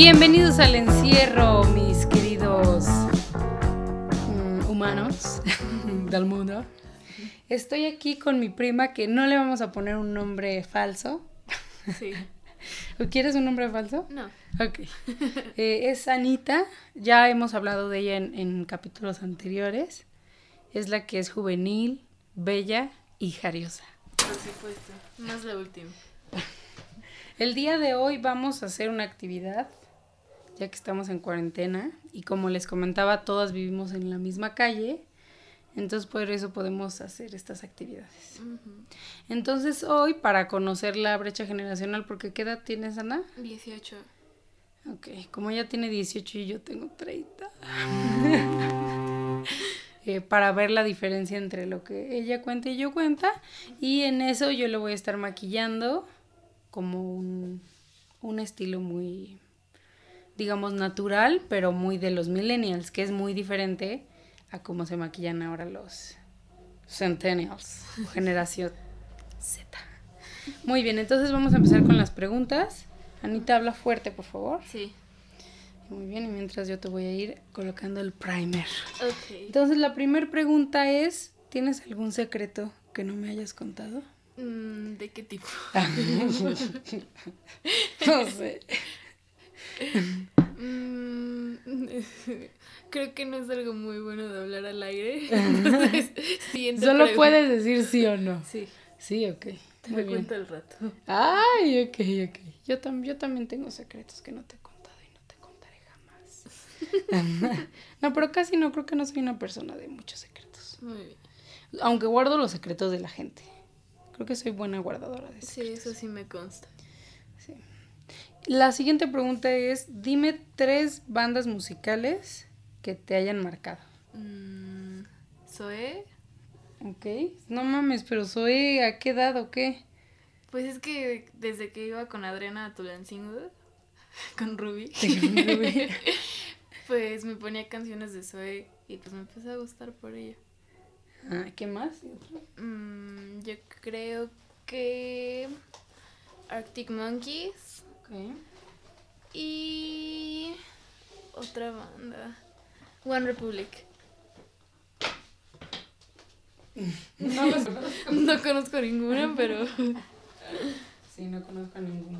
Bienvenidos al encierro, mis queridos mm, humanos del mundo. Estoy aquí con mi prima que no le vamos a poner un nombre falso. Sí. ¿Quieres un nombre falso? No. Ok. Eh, es Anita, ya hemos hablado de ella en, en capítulos anteriores. Es la que es juvenil, bella y jariosa. Por supuesto. Más la última. El día de hoy vamos a hacer una actividad, ya que estamos en cuarentena y como les comentaba, todas vivimos en la misma calle, entonces por eso podemos hacer estas actividades. Entonces hoy, para conocer la brecha generacional, porque ¿qué edad tienes, Ana? 18. Ok, como ella tiene 18 y yo tengo 30. Eh, para ver la diferencia entre lo que ella cuenta y yo cuenta. Y en eso yo le voy a estar maquillando como un, un estilo muy, digamos, natural, pero muy de los millennials, que es muy diferente a cómo se maquillan ahora los centennials, generación Z. Muy bien, entonces vamos a empezar con las preguntas. Anita, habla fuerte, por favor. Sí. Muy bien, y mientras yo te voy a ir colocando el primer. Ok. Entonces, la primera pregunta es, ¿tienes algún secreto que no me hayas contado? Mm, ¿De qué tipo? no sé. Mm, creo que no es algo muy bueno de hablar al aire. Entonces, Solo pregunta. puedes decir sí o no. Sí. Sí, ok. Te Muy lo bien. cuento al rato. Ay, ok, ok. Yo, tam- yo también tengo secretos que no te he contado y no te contaré jamás. no, pero casi no, creo que no soy una persona de muchos secretos. Muy bien. Aunque guardo los secretos de la gente. Creo que soy buena guardadora de Sí, secretos. eso sí me consta. La siguiente pregunta es, dime tres bandas musicales que te hayan marcado. Mm, ¿Zoe? Ok. No mames, pero soy a qué edad o qué? Pues es que desde que iba con Adriana a Tulancingo, con Ruby, pues me ponía canciones de Zoe y pues me empezó a gustar por ella. Ah, ¿Qué más? Mm, yo creo que Arctic Monkeys Ok. Y otra banda, One Republic. No los conozco. No conozco ninguna, pero Sí, no conozco ninguna.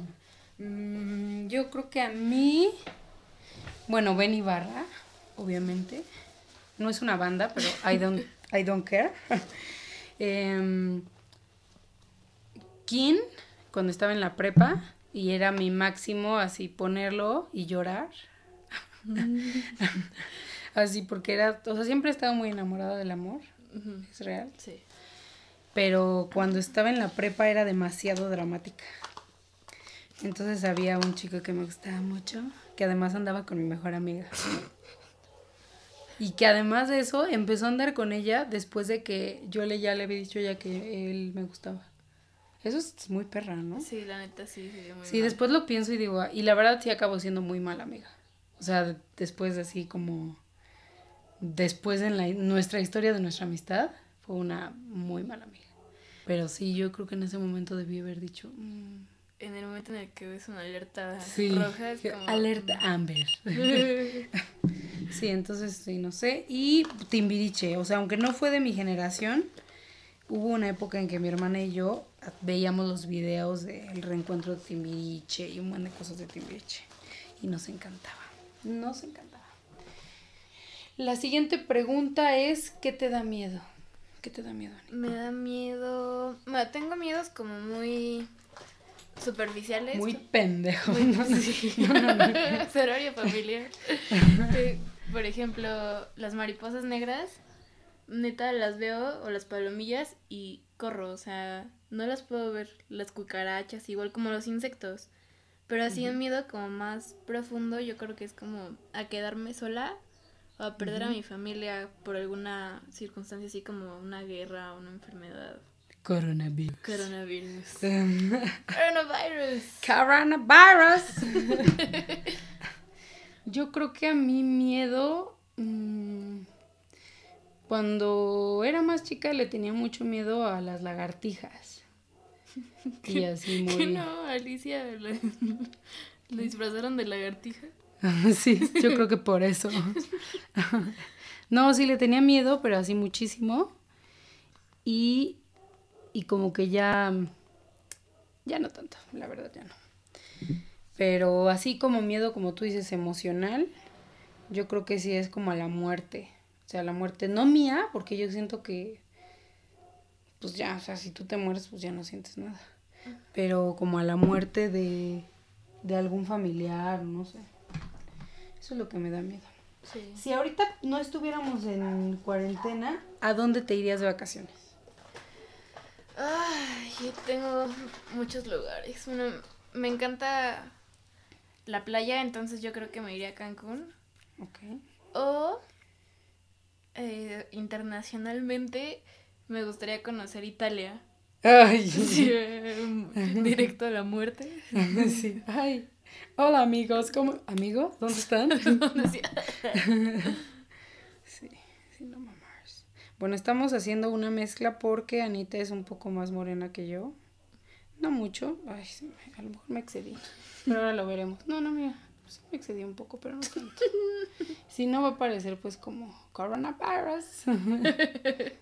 Mm, yo creo que a mí, bueno, Ben Ibarra, obviamente. No es una banda, pero I don't, I don't care. Em, Kin, cuando estaba en la prepa, y era mi máximo así ponerlo y llorar. así, porque era, o sea, siempre he estado muy enamorada del amor, es real. sí. Pero cuando estaba en la prepa era demasiado dramática. Entonces había un chico que me gustaba mucho, que además andaba con mi mejor amiga. Y que además de eso empezó a andar con ella después de que yo le ya le había dicho ya que él me gustaba. Eso es muy perra, ¿no? Sí, la neta sí, sí, muy Sí, mal. después lo pienso y digo, ah, y la verdad sí acabó siendo muy mala amiga. O sea, después de así como, después en la, nuestra historia de nuestra amistad, fue una muy mala amiga. Pero sí, yo creo que en ese momento debí haber dicho, mm, En el momento en el que ves una alerta sí, roja es como... alerta Amber. sí, entonces sí, no sé. Y Timbiriche, o sea, aunque no fue de mi generación, hubo una época en que mi hermana y yo veíamos los videos del reencuentro de Timbiriche y un montón de cosas de Timbiriche. Y nos encantaba. Nos encantaba. La siguiente pregunta es, ¿qué te da miedo? ¿Qué te da miedo, Ani? Me da miedo... Bueno, tengo miedos como muy superficiales. Muy pendejo. Muy- ¿no? sí. No, no, no. Familiar. Por ejemplo, las mariposas negras, neta las veo, o las palomillas, y corro, o sea, no las puedo ver, las cucarachas, igual como los insectos. Pero así un miedo como más profundo, yo creo que es como a quedarme sola o a perder a mi familia por alguna circunstancia así como una guerra o una enfermedad. Coronavirus. Coronavirus. Coronavirus. Coronavirus. Yo creo que a mi miedo, mm, cuando era más chica le tenía mucho miedo a las lagartijas. Y así muy... no, Alicia. la- ¿Lo disfrazaron de lagartija? sí, yo creo que por eso. no, sí le tenía miedo, pero así muchísimo. Y, y como que ya, ya no tanto, la verdad ya no. Pero así como miedo, como tú dices, emocional, yo creo que sí es como a la muerte. O sea, la muerte no mía, porque yo siento que, pues ya, o sea, si tú te mueres, pues ya no sientes nada. Pero como a la muerte de, de algún familiar, no sé. Eso es lo que me da miedo. Sí. Si ahorita no estuviéramos en cuarentena, ¿a dónde te irías de vacaciones? Ay, yo tengo muchos lugares. Bueno, me encanta la playa, entonces yo creo que me iría a Cancún. Ok. O eh, internacionalmente me gustaría conocer Italia. Ay, Sí, eh, directo a la muerte. sí. Ay. Hola amigos, ¿cómo? ¿Amigos? ¿Dónde están? Sí. Sí, sí, no mamás. Bueno, estamos haciendo una mezcla porque Anita es un poco más morena que yo. No mucho. Ay, a lo mejor me excedí. Pero ahora lo veremos. No, no, mira. Sí me excedí un poco, pero no tanto. Si no va a parecer pues como coronavirus.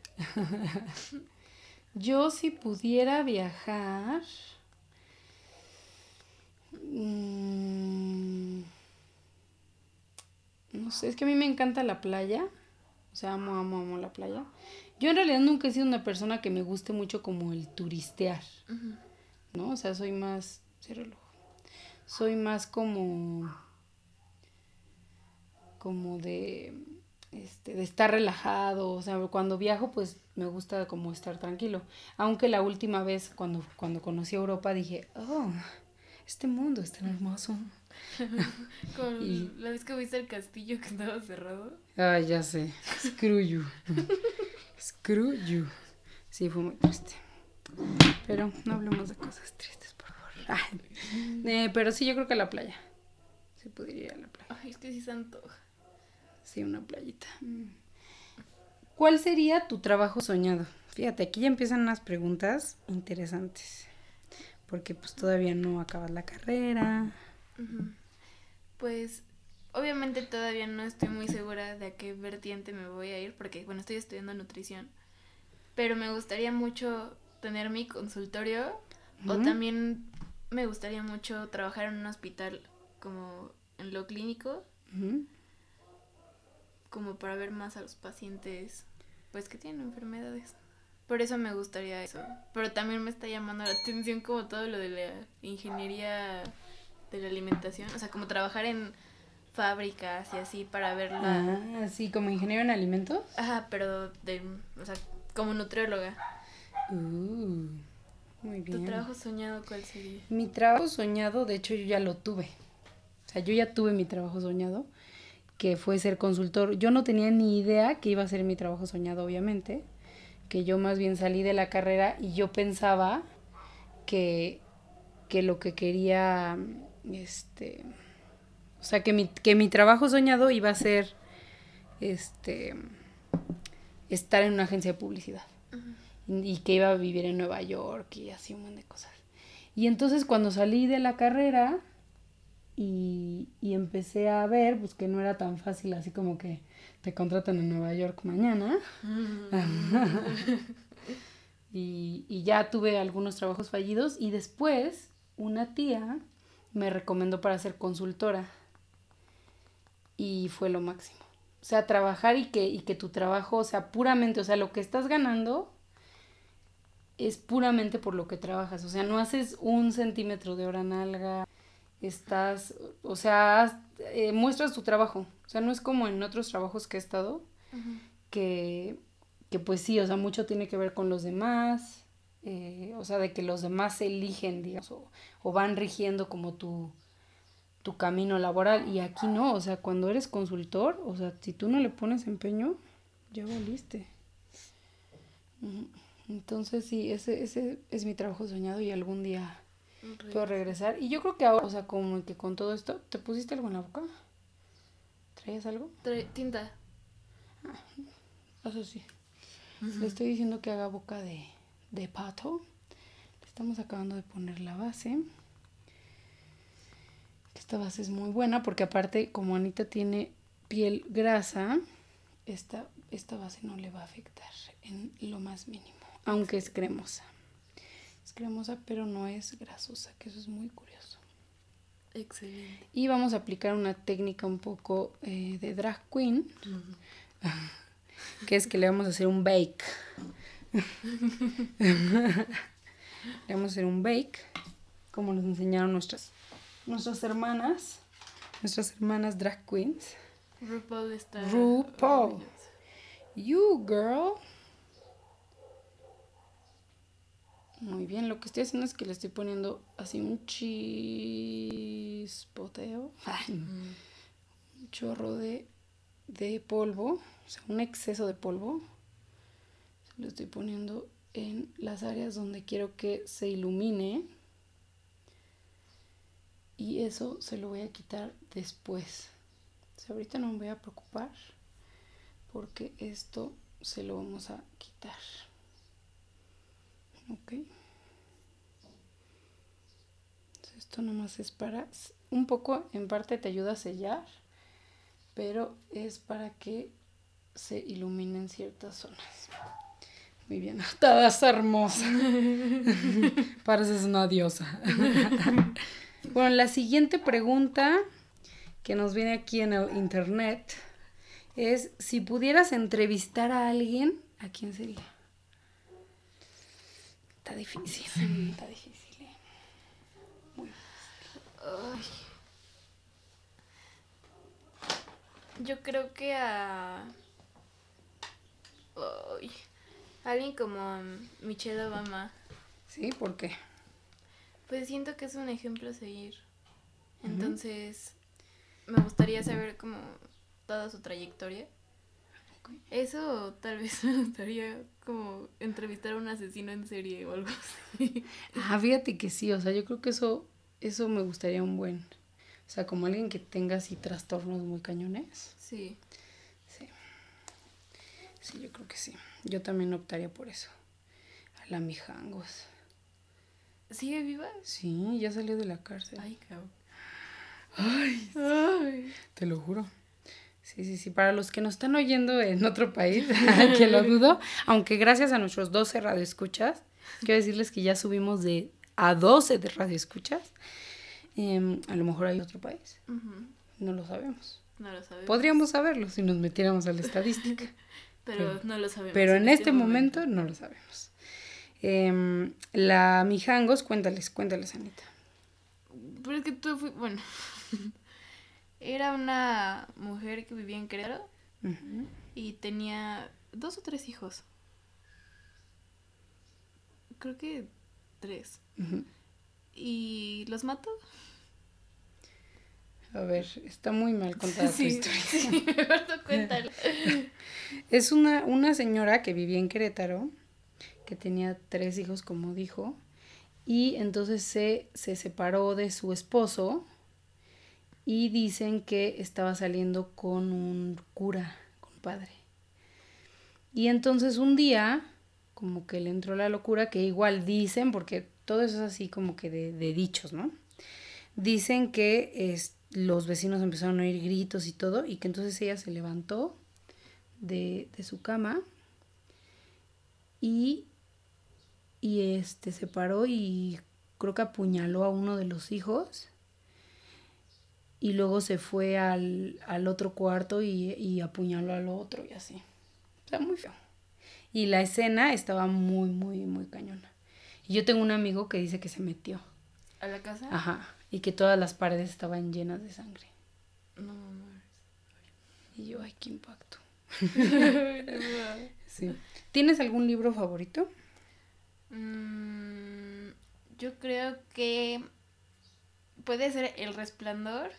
Yo si pudiera viajar... mm, no sé, es que a mí me encanta la playa. O sea, amo, amo, amo la playa. Yo en realidad nunca he sido una persona que me guste mucho como el turistear. ¿no? O sea, soy más... cierra el ojo. Soy más como... Como de... Este, de estar relajado, o sea, cuando viajo pues me gusta como estar tranquilo. Aunque la última vez cuando, cuando conocí Europa dije, oh, este mundo es tan hermoso. Y- la vez que viste el castillo que estaba cerrado. Ay, ya sé. Screw you. Screw you. Sí, fue muy triste. Pero no hablemos de cosas tristes. Eh, pero sí, yo creo que a la playa. Sí, podría ir a la playa. Ay, es que sí se antoja. Sí, una playita. ¿Cuál sería tu trabajo soñado? Fíjate, aquí ya empiezan unas preguntas interesantes. Porque pues todavía no acabas la carrera. Pues obviamente todavía no estoy muy segura de a qué vertiente me voy a ir porque bueno, estoy estudiando nutrición. Pero me gustaría mucho tener mi consultorio o también me gustaría mucho trabajar en un hospital como en lo clínico, como para ver más a los pacientes pues que tienen enfermedades. Por eso me gustaría eso. Pero también me está llamando la atención como todo lo de la ingeniería de la alimentación. O sea, como trabajar en fábricas y así para ver la... Ah, sí, como ingeniero en alimentos. Ajá, pero de... O sea, como nutrióloga. Uh, muy ¿Tu trabajo soñado cuál sería? Mi trabajo soñado, de hecho, yo ya lo tuve. O sea, yo ya tuve mi trabajo soñado, que fue ser consultor. Yo no tenía ni idea que iba a ser mi trabajo soñado, obviamente. Que yo más bien salí de la carrera y yo pensaba que, que lo que quería, este, o sea, que mi, que mi trabajo soñado iba a ser, este, estar en una agencia de publicidad y que iba a vivir en Nueva York y así un montón de cosas. Y entonces cuando salí de la carrera y, y empecé a ver, pues que no era tan fácil así como que te contratan en Nueva York mañana. y, y ya tuve algunos trabajos fallidos y después una tía me recomendó para ser consultora y fue lo máximo. O sea, trabajar y que, y que tu trabajo, o sea, puramente, o sea, lo que estás ganando es puramente por lo que trabajas. O sea, no haces un centímetro de hora nalga, estás, o sea, has- eh, muestras tu trabajo. O sea, no es como en otros trabajos que he estado, que, que pues sí, o sea, mucho tiene que ver con los demás, eh, o sea, de que los demás se eligen, digamos, o, o van rigiendo como tu, tu camino laboral. Y aquí no, o sea, cuando eres consultor, o sea, si tú no le pones empeño, ya valiste. Entonces sí, ese, ese es mi trabajo soñado y algún día puedo regresar. Y yo creo que ahora, o sea, como que con todo esto, ¿te pusiste algo en la boca? ¿Traías algo? Tinta. Eso sí. Le estoy diciendo que haga boca de, de pato. Le estamos acabando de poner la base. Esta base es muy buena porque aparte como Anita tiene piel grasa, esta, esta base no le va a afectar en lo más mínimo, aunque es cremosa. Es cremosa pero no es grasosa, que eso es muy curioso. Excelente. Y vamos a aplicar una técnica un poco eh, de drag queen, que es que le vamos a hacer un bake. le vamos a hacer un bake, como nos enseñaron nuestras, nuestras hermanas, nuestras hermanas drag queens. RuPaul está. RuPaul. You girl. Muy bien, lo que estoy haciendo es que le estoy poniendo así un chispoteo, un chorro de, de polvo, o sea, un exceso de polvo. Se lo estoy poniendo en las áreas donde quiero que se ilumine. Y eso se lo voy a quitar después. O sea, ahorita no me voy a preocupar porque esto se lo vamos a quitar. Ok. Esto nomás es para, un poco en parte te ayuda a sellar, pero es para que se iluminen ciertas zonas. Muy bien, estás hermosa. Pareces una diosa. bueno, la siguiente pregunta que nos viene aquí en el internet es si pudieras entrevistar a alguien, ¿a quién sería? Está difícil. Está difícil. ¿eh? Ay. Yo creo que a. Ay. Alguien como Michelle Obama. Sí, ¿por qué? Pues siento que es un ejemplo a seguir. Entonces, me gustaría saber como toda su trayectoria. Eso tal vez me gustaría como entrevistar a un asesino en serie o algo así. Ah, fíjate que sí, o sea, yo creo que eso, eso me gustaría un buen. O sea, como alguien que tenga así trastornos muy cañones. Sí. Sí. Sí, yo creo que sí. Yo también optaría por eso. A la Mijangos. ¿Sigue viva? Sí, ya salió de la cárcel. Ay, cabrón. Ay, Ay. te lo juro. Sí, sí, sí. Para los que nos están oyendo en otro país, que lo dudo, aunque gracias a nuestros 12 radioescuchas, quiero decirles que ya subimos de a 12 de radioescuchas. Em, a lo mejor hay otro país. No lo sabemos. No lo sabemos. Podríamos saberlo si nos metiéramos a la estadística. Pero no lo sabemos. Pero en este momento no lo sabemos. Em, la Mijangos, cuéntales, cuéntales, Anita. Pero es que tú fui. Bueno. Era una mujer que vivía en Querétaro y tenía dos o tres hijos. Creo que tres. Y los mató. A ver, está muy mal contada tu historia. sí, cuéntalo. Es una, una señora que vivía en Querétaro, que tenía tres hijos, como dijo, y entonces se, se separó de su esposo y dicen que estaba saliendo con un cura, con padre. Y entonces un día, como que le entró la locura, que igual dicen, porque todo eso es así como que de, dichos, ¿no? Dicen que los vecinos empezaron a oír gritos y todo, y que entonces ella se levantó de, de su cama y, y este se paró y creo que apuñaló a uno de los hijos y luego se fue al, al otro cuarto y, y apuñaló al otro y así. O sea, muy feo. Y la escena estaba muy, muy, muy cañona. Y yo tengo un amigo que dice que se metió. ¿A la casa? Ajá. Y que todas las paredes estaban llenas de sangre. No, mames. Y yo, ay, qué impacto. No. Sí. ¿Tienes algún libro favorito? Mm, yo creo que puede ser El Resplandor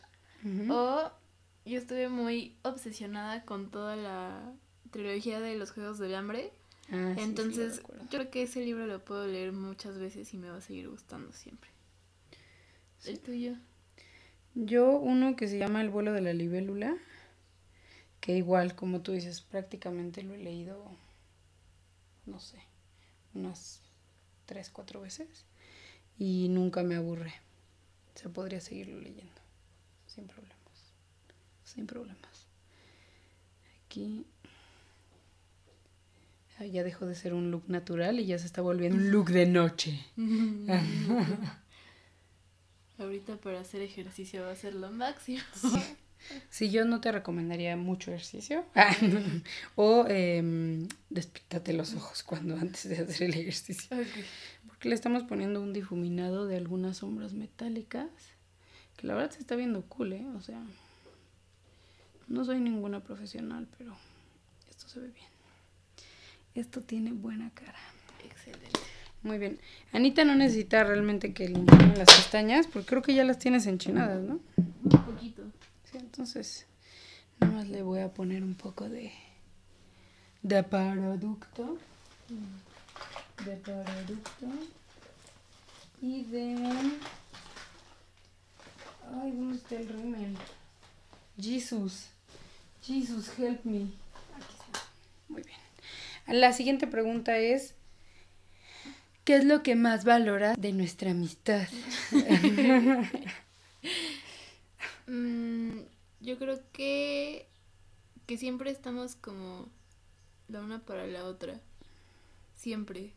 O yo estuve muy obsesionada con toda la trilogía de los Juegos del Hambre. Ah, sí, sí, lo Entonces, yo creo que ese libro lo puedo leer muchas veces y me va a seguir gustando siempre. El tuyo. Yo uno que se llama El vuelo de la libélula, que igual, como tú dices, prácticamente lo he leído, no sé, unas tres, cuatro veces y nunca me aburre. O sea, podría seguirlo leyendo. Sin problemas. Sin problemas. Aquí. Ya dejó de ser un look natural y ya se está volviendo un look de noche. Ahorita para hacer ejercicio va a ser lo máximo. Sí. yo no te recomendaría mucho ejercicio. o eh, despítate los ojos cuando antes de hacer el ejercicio. Porque le estamos poniendo un difuminado de algunas sombras metálicas. Que la verdad se está viendo cool, ¿eh? O sea, no soy ninguna profesional, pero esto se ve bien. Esto tiene buena cara. Excelente. Muy bien. Anita no necesita realmente que le las pestañas, porque creo que ya las tienes enchinadas, ¿no? Un poquito. Sí, entonces, nada más le voy a poner un poco de, de producto. De producto. Y de... Ay, ¿dónde está el rímel? Jesus. Jesus, help me. Aquí está. Muy bien. La siguiente pregunta es, ¿Qué es lo que más valora de nuestra amistad? Mm, yo creo que, que siempre estamos como la una para la otra. Siempre.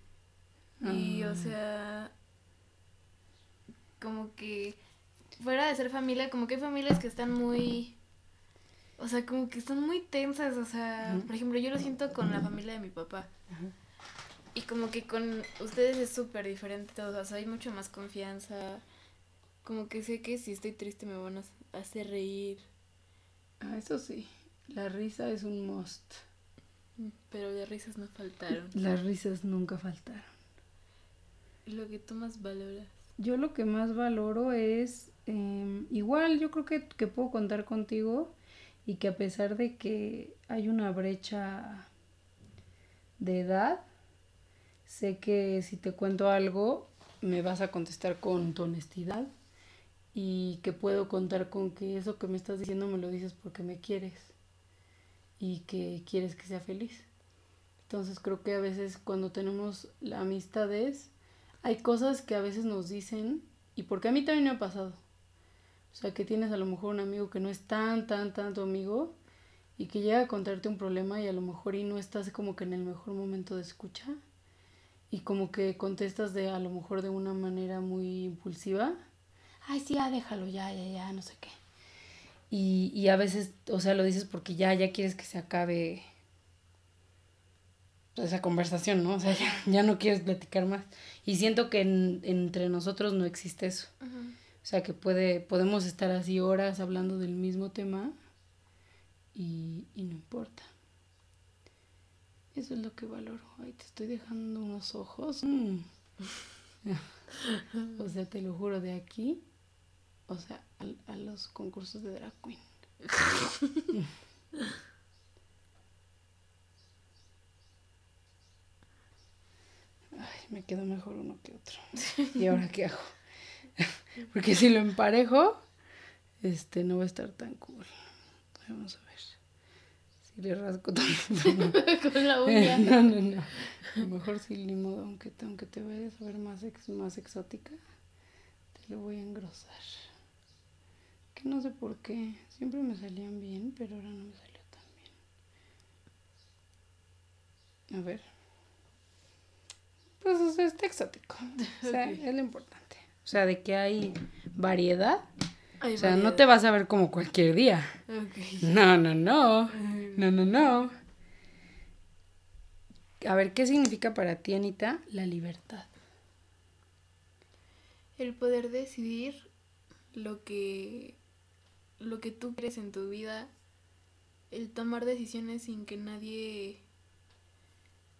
Y, o ah. sea, como que fuera de ser familia, como que hay familias que están muy... O sea, como que están muy tensas, o sea, por ejemplo, yo lo siento con la familia de mi papá. Y como que con ustedes es súper diferente todo, o sea, hay mucho más confianza. Como que sé que si estoy triste me van a hacer reír. Ah, eso sí, la risa es un must. Pero las risas no faltaron. Las risas nunca faltaron. Lo que tú más valoras. Yo lo que más valoro es, em, igual yo creo que, que puedo contar contigo y que a pesar de que hay una brecha de edad, sé que si te cuento algo me vas a contestar con tu honestidad y que puedo contar con que eso que me estás diciendo me lo dices porque me quieres y que quieres que sea feliz. Entonces creo que a veces cuando tenemos amistades hay cosas que a veces nos dicen y porque a mí también me ha pasado. O sea, que tienes a lo mejor un amigo que no es tan, tan, tan tu amigo y que llega a contarte un problema y a lo mejor y no estás como que en el mejor momento de escucha y como que contestas de a lo mejor de una manera muy impulsiva. Ay, sí, ya déjalo, ya, ya, ya, no sé qué. Y, y a veces, o sea, lo dices porque ya, ya quieres que se acabe esa conversación, ¿no? O sea, ya, no quieres platicar más. Y siento que entre nosotros no existe eso. Sea, que puede, podemos estar así horas hablando del mismo tema y, y no importa. Eso es lo que valoro. Ay, te estoy dejando unos ojos. Mm. o sea, te lo juro, de aquí, o sea, a, a los concursos de drag queen. Ay, me quedó mejor uno que otro. ¿Y ahora qué hago? Porque si lo emparejo, este no va a estar tan cool. Vamos a ver le rasco también. Con la uña. no, no, no. A lo mejor sí, ni modo, aunque, aunque te vayas a ver más, ex, más exótica, te lo voy a engrosar. Que no sé por qué. Siempre me salían bien, pero ahora no me salió tan bien. A ver. Pues o sea, está exótico. O sea, es lo importante. O sea, de que hay variedad o sea, no te vas a ver como cualquier día. No, no, no. No, no, no. A ver, ¿qué significa para ti, Anita, la libertad? El poder decidir lo que lo que tú crees en tu vida, el tomar decisiones sin que nadie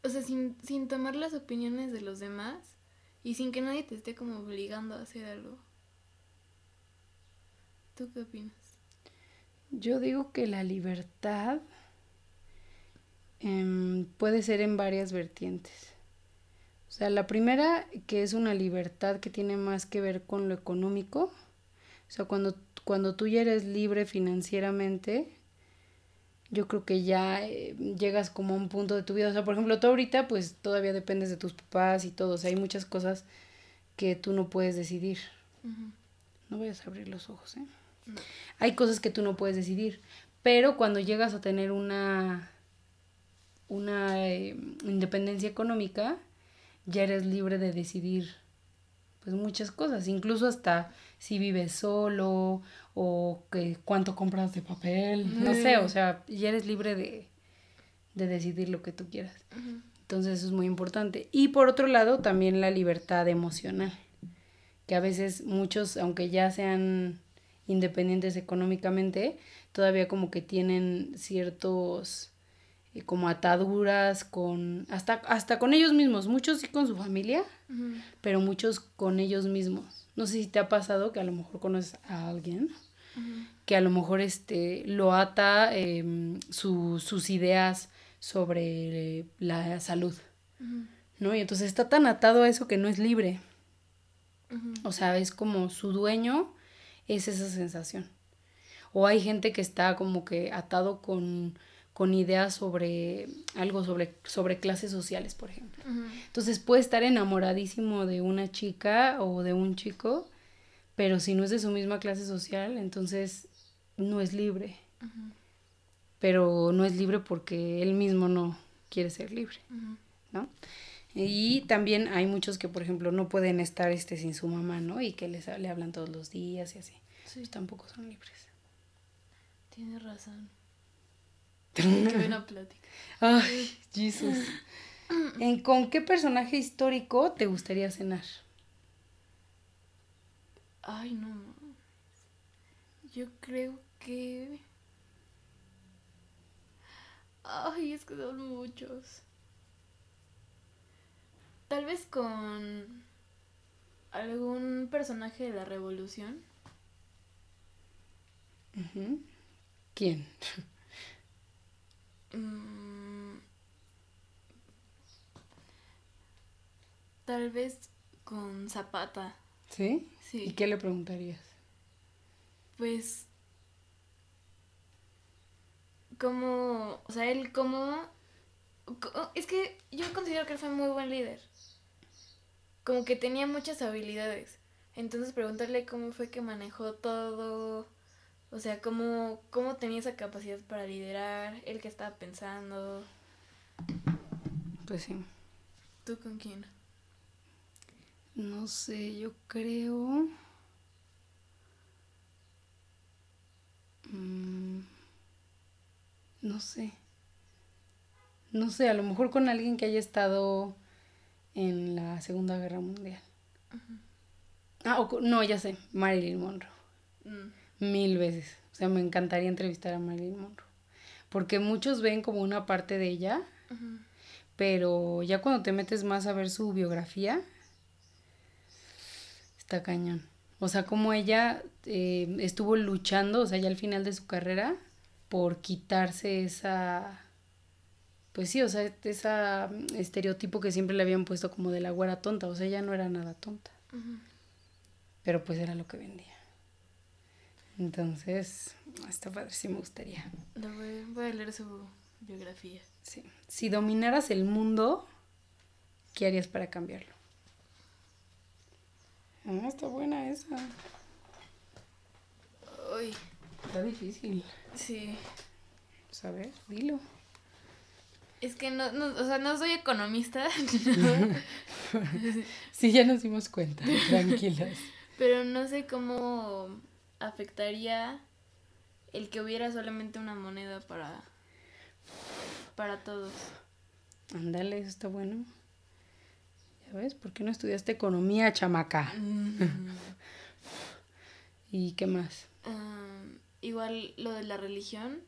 o sea, sin, sin tomar las opiniones de los demás y sin que nadie te esté como obligando a hacer algo. ¿Tú qué opinas? Yo digo que la libertad em, puede ser en varias vertientes. O sea, la primera, que es una libertad que tiene más que ver con lo económico. O sea, cuando, cuando tú ya eres libre financieramente, yo creo que ya eh, llegas como a un punto de tu vida. O sea, por ejemplo, tú ahorita pues todavía dependes de tus papás y todo. O sea, hay muchas cosas que tú no puedes decidir. No vayas a abrir los ojos, ¿eh? Hay cosas que tú no puedes decidir, pero cuando llegas a tener una, una eh, independencia económica, ya eres libre de decidir pues muchas cosas, incluso hasta si vives solo o que cuánto compras de papel, no sé, o sea, ya eres libre de, de decidir lo que tú quieras. Entonces eso es muy importante. Y por otro lado, también la libertad emocional, que a veces muchos, aunque ya sean independientes económicamente, todavía como que tienen ciertos eh, como ataduras con hasta hasta con ellos mismos, muchos sí con su familia, pero muchos con ellos mismos. No sé si te ha pasado que a lo mejor conoces a alguien que a lo mejor este lo ata em, sus ideas sobre la salud, ¿no? Y entonces está tan atado a eso que no es libre. O sea, es como su dueño es esa sensación. O hay gente que está como que atado con, con ideas sobre algo sobre, sobre clases sociales, por ejemplo. Entonces puede estar enamoradísimo de una chica o de un chico, pero si no es de su misma clase social, entonces no es libre. Pero no es libre porque él mismo no quiere ser libre, ¿no? Y también hay muchos que, por ejemplo, no pueden estar este, sin su mamá, ¿no? Y que les, le hablan todos los días y así. Sí. Pues tampoco son libres. Tienes razón. Qué buena plática. Ay, Jesús. ¿Con qué personaje histórico te gustaría cenar? Ay, no. Yo creo que... Ay, es que son muchos. Tal vez con algún personaje de la revolución. ¿Quién? Mm, tal vez con Zapata. ¿Sí? Sí. ¿Y qué le preguntarías? Pues como, o sea, él como es que yo considero que él fue muy buen líder como que tenía muchas habilidades. Entonces preguntarle cómo fue que manejó todo, o sea, cómo, cómo tenía esa capacidad para liderar, él que estaba pensando. Pues sí. ¿Tú con quién? No sé, yo creo... Mm, no sé. No sé, a lo mejor con alguien que haya estado en la Segunda Guerra Mundial. Ah, no, ya sé, Marilyn Monroe. Mm. Mil veces. O sea, me encantaría entrevistar a Marilyn Monroe. Porque muchos ven como una parte de ella, pero ya cuando te metes más a ver su biografía, está cañón. O sea, como ella eh, estuvo luchando, o sea, ya al final de su carrera, por quitarse esa pues sí, o sea, ese mm, estereotipo que siempre le habían puesto como de la güera tonta, o sea, ella no era nada tonta. Pero pues era lo que vendía. Entonces, esta padre sí me gustaría. Voy, voy, a leer su biografía. Sí. Si dominaras el mundo, ¿qué harías para cambiarlo? Ah, está buena esa. Uy. Está difícil. Sí. Pues dilo. Es que no, no, o sea, no soy economista. sí, ya nos dimos cuenta, tranquilas. Pero no sé cómo afectaría el que hubiera solamente una moneda para, para todos. Ándale, eso está bueno. ¿Ya ves? ¿Por qué no estudiaste economía, chamaca? ¿Y qué más? igual lo de la religión.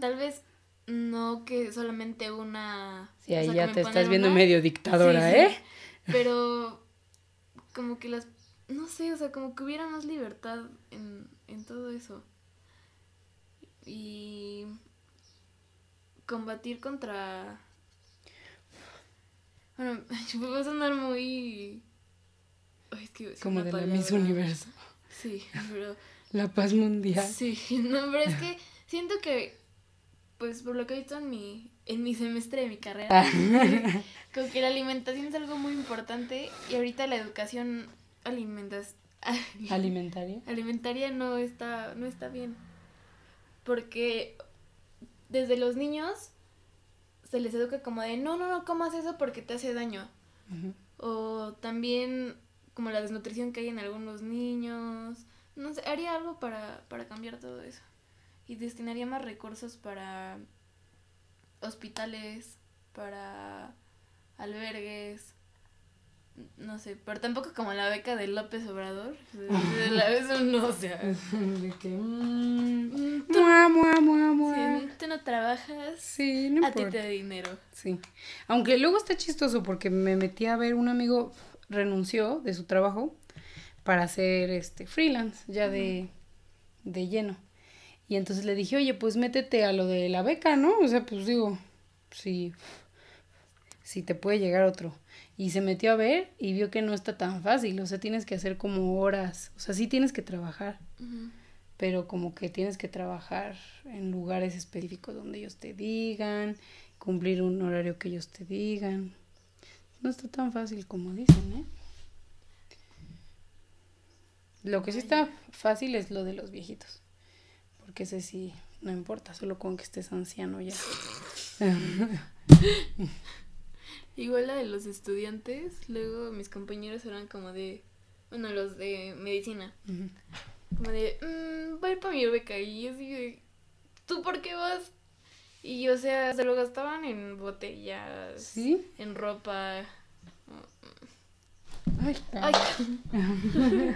Tal vez no que solamente una... Sí, ahí ya te estás viendo medio dictadora, ¿eh? Pero como que las... No sé, o sea, como que hubiera más libertad en, en todo eso. Y combatir contra... Bueno, va a sonar muy... es que como de la Miss Universo. Sí, pero... La paz mundial. Sí, no, pero es que siento que pues por lo que he visto en mi, en mi semestre de mi carrera, como que la alimentación es algo muy importante y ahorita la educación alimentas, alimentaria. Alimentaria no está, no está bien. Porque desde los niños se les educa como de no, no, no comas eso porque te hace daño. O también como la desnutrición que hay en algunos niños. No sé, haría algo para, para cambiar todo eso. Y destinaría más recursos para hospitales, para albergues, no sé, pero tampoco como la beca de López Obrador. Eso no, o sea. De que. Mm, tú, tú no trabajas. Sí, no A ti te da dinero. Sí. Aunque luego está chistoso porque me metí a ver un amigo renunció de su trabajo para hacer este freelance ya de, de lleno. Y entonces le dije, oye, pues métete a lo de la beca, ¿no? O sea, pues digo, sí, si te puede llegar otro. Y se metió a ver y vio que no está tan fácil, o sea, tienes que hacer como horas, o sea, sí tienes que trabajar, pero como que tienes que trabajar en lugares específicos donde ellos te digan, cumplir un horario que ellos te digan. No está tan fácil como dicen, ¿eh? Lo que sí está fácil es lo de los viejitos, porque ese sí, no importa, solo con que estés anciano ya. Igual la de los estudiantes, luego mis compañeros eran como de, bueno, los de medicina, como de, mmm, voy para mi beca y yo así ¿tú por qué vas? Y o sea, se lo gastaban en botellas, ¿Sí? en ropa. Ay, Ay.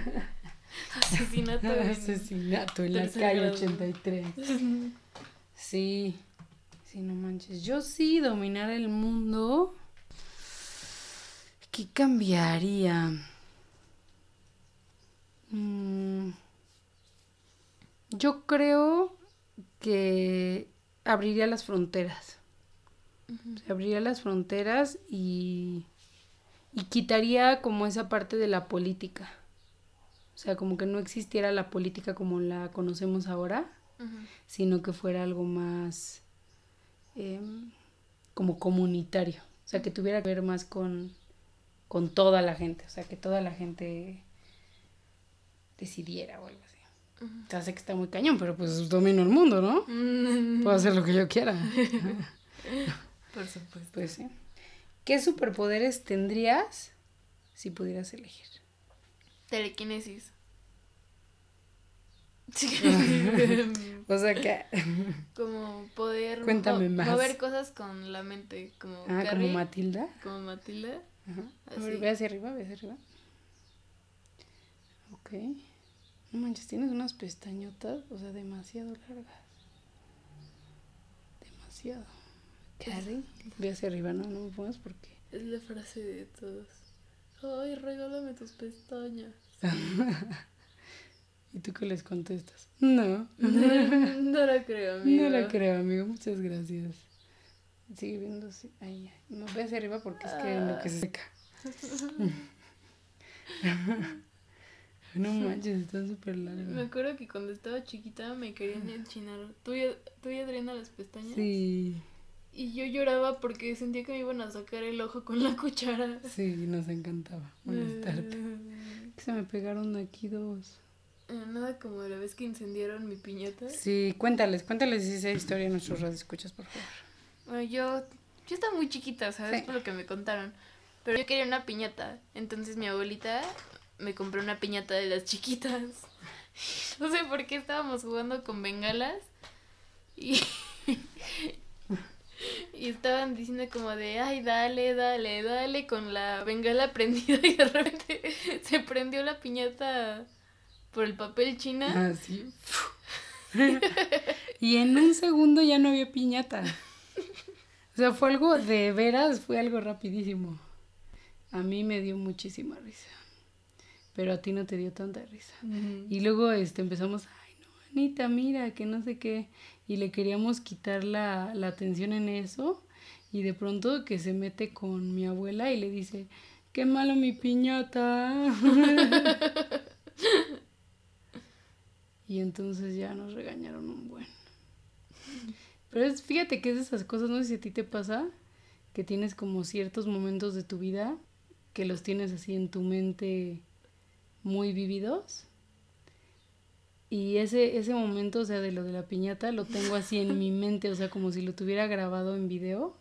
Asesinato en, Asesinato en la calle 83. Sí, sí, no manches. Yo sí, dominar el mundo. ¿Qué cambiaría? Mm, yo creo que abriría las fronteras. abriría las fronteras y, y quitaría como esa parte de la política. O sea, como que no existiera la política como la conocemos ahora, sino que fuera algo más em, como comunitario. O sea, que tuviera que ver más con con toda la gente, o sea, que toda la gente decidiera o algo así. O sea, sé que está muy cañón, pero pues domino el mundo, ¿no? Puedo hacer lo que yo quiera. Por supuesto. Pues sí. ¿Qué superpoderes tendrías si pudieras elegir? Telequinesis. o sea que como poder Cuéntame más. mover cosas con la mente como ah, como Matilda como Matilda a ver, ve hacia arriba, ve hacia arriba. Ok. No manches, tienes unas pestañotas, o sea, demasiado largas. Demasiado. Carrie, ve hacia arriba, no, no me pongas porque. Es la frase de todos. Ay, regálame tus pestañas. ¿Y tú qué les contestas? No. no la creo, amigo. No la creo, amigo. Muchas gracias. Sigue viendo así. Ahí, no ve hacia arriba porque es que lo que se seca. no manches, están súper largas. Me acuerdo que cuando estaba chiquita me querían enchinar. ¿Tú y, tú y Adriana las pestañas? Sí. Y yo lloraba porque sentía que me iban a sacar el ojo con la cuchara. Sí, nos encantaba molestarte. Se me pegaron aquí dos. Eh, nada como la vez que incendiaron mi piñata. Sí, cuéntales, cuéntales esa historia en nuestros escuchas, por favor. Bueno, yo, yo estaba muy chiquita, ¿sabes? Por lo que me contaron. Pero yo quería una piñata. Entonces mi abuelita me compró una piñata de las chiquitas. No sé por qué estábamos jugando con bengalas. Y, y estaban diciendo como de, ay, dale, dale, dale, con la bengala prendida. Y de repente se prendió la piñata por el papel china. Ah, sí. y en un segundo ya no había piñata. O sea, fue algo de veras, fue algo rapidísimo. A mí me dio muchísima risa. Pero a ti no te dio tanta risa. Y luego este empezamos, ay no, Anita, mira, que no sé qué. Y le queríamos quitar la, la atención en eso. Y de pronto que se mete con mi abuela y le dice, qué malo mi piñata. y entonces ya nos regañaron un buen. Pero es, fíjate que es de esas cosas, no sé si a ti te pasa, que tienes como ciertos momentos de tu vida que los tienes así en tu mente muy vívidos. Y ese, ese momento, o sea, de lo de la piñata, lo tengo así en mi mente, o sea, como si lo tuviera grabado en video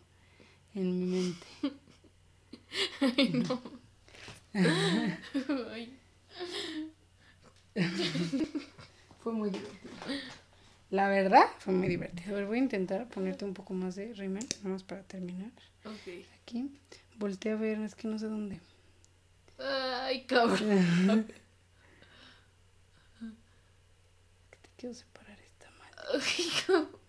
en mi mente. Ay, no. Ay. Fue muy divertido. La verdad, fue muy divertido. A ver, voy a intentar ponerte un poco más de rímel, nada más para terminar. Ok. Aquí. Voltea a ver, es que no sé dónde. Ay, cabrón. Te quiero separar esta madre. Ay, cabrón.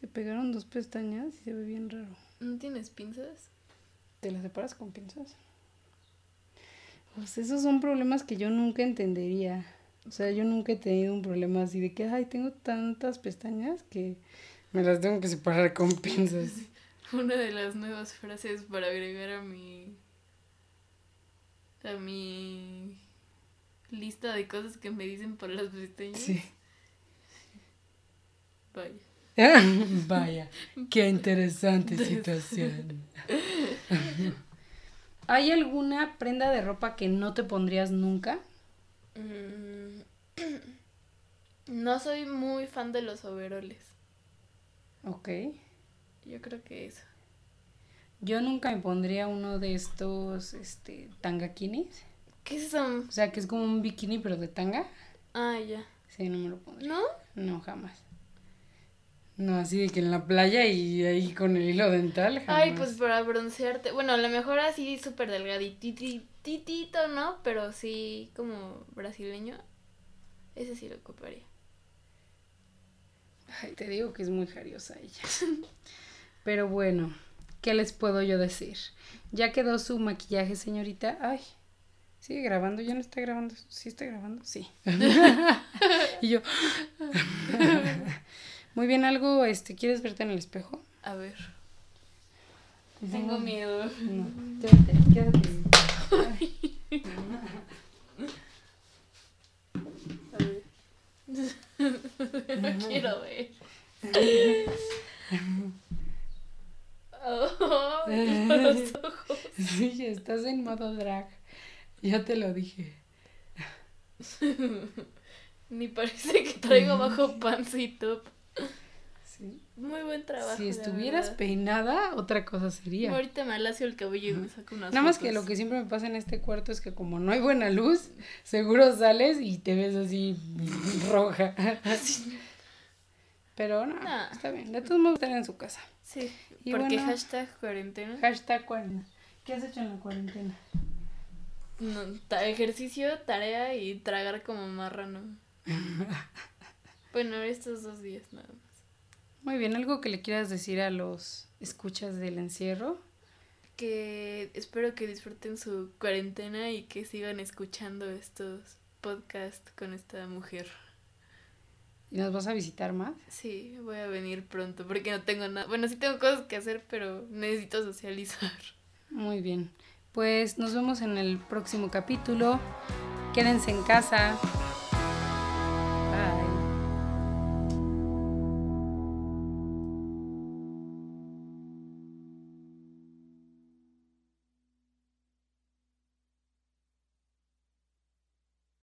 Se pegaron dos pestañas y se ve bien raro. ¿No tienes pinzas? ¿Te las separas con pinzas? Pues esos son problemas que yo nunca entendería. O sea, yo nunca he tenido un problema así de que, ay, tengo tantas pestañas que me las tengo que separar con pinzas. Una de las nuevas frases para agregar a mi. a mi. lista de cosas que me dicen por las pestañas. Sí. Vaya. Vaya, qué interesante situación. ¿Hay alguna prenda de ropa que no te pondrías nunca? Mm, No soy muy fan de los overoles. Ok. Yo creo que eso. Yo nunca me pondría uno de estos este, tangaquinis. ¿Qué eso? O sea, que es como un bikini, pero de tanga. Ah, ya. Sí, no me lo pondría. ¿No? No, jamás. No, así de que en la playa y ahí con el hilo dental. Jamás. Ay, pues para broncearte. Bueno, a lo mejor así súper delgadititito, ¿no? Pero sí como brasileño. Ese sí lo ocuparía. Ay, te digo que es muy jariosa ella. Pero bueno, ¿qué les puedo yo decir? Ya quedó su maquillaje, señorita. Ay, sigue grabando, ya no está grabando. ¿Sí está grabando? Sí. y yo. Muy bien, algo, este, ¿quieres verte en el espejo? A ver. Tengo miedo. No, quédate, quédate. A ver. No quiero ver. Ay, los ojos. Sí, estás en modo drag. Ya te lo dije. Ni parece que traigo bajo top. Sí. Muy buen trabajo. Si estuvieras peinada, otra cosa sería. Ahorita me alacio el cabello y me saco unas Nada más que lo que siempre me pasa en este cuarto es que como no hay buena luz, seguro sales y te ves así roja. Pero no, Nah. está bien. De todos modos estar en su casa. Sí, Y porque bueno. hashtag cuarentena. Hashtag cuarentena. ¿Qué has hecho en la cuarentena? No, ta- ejercicio, tarea y tragar como marrano. bueno, estos dos días nada más. Muy bien, algo que le quieras decir a los escuchas del encierro. Que espero que disfruten su cuarentena y que sigan escuchando estos podcasts con esta mujer. ¿Y nos vas a visitar más? Sí, voy a venir pronto porque no tengo nada. Bueno, sí tengo cosas que hacer, pero necesito socializar. Muy bien. Pues nos vemos en el próximo capítulo. Quédense en casa.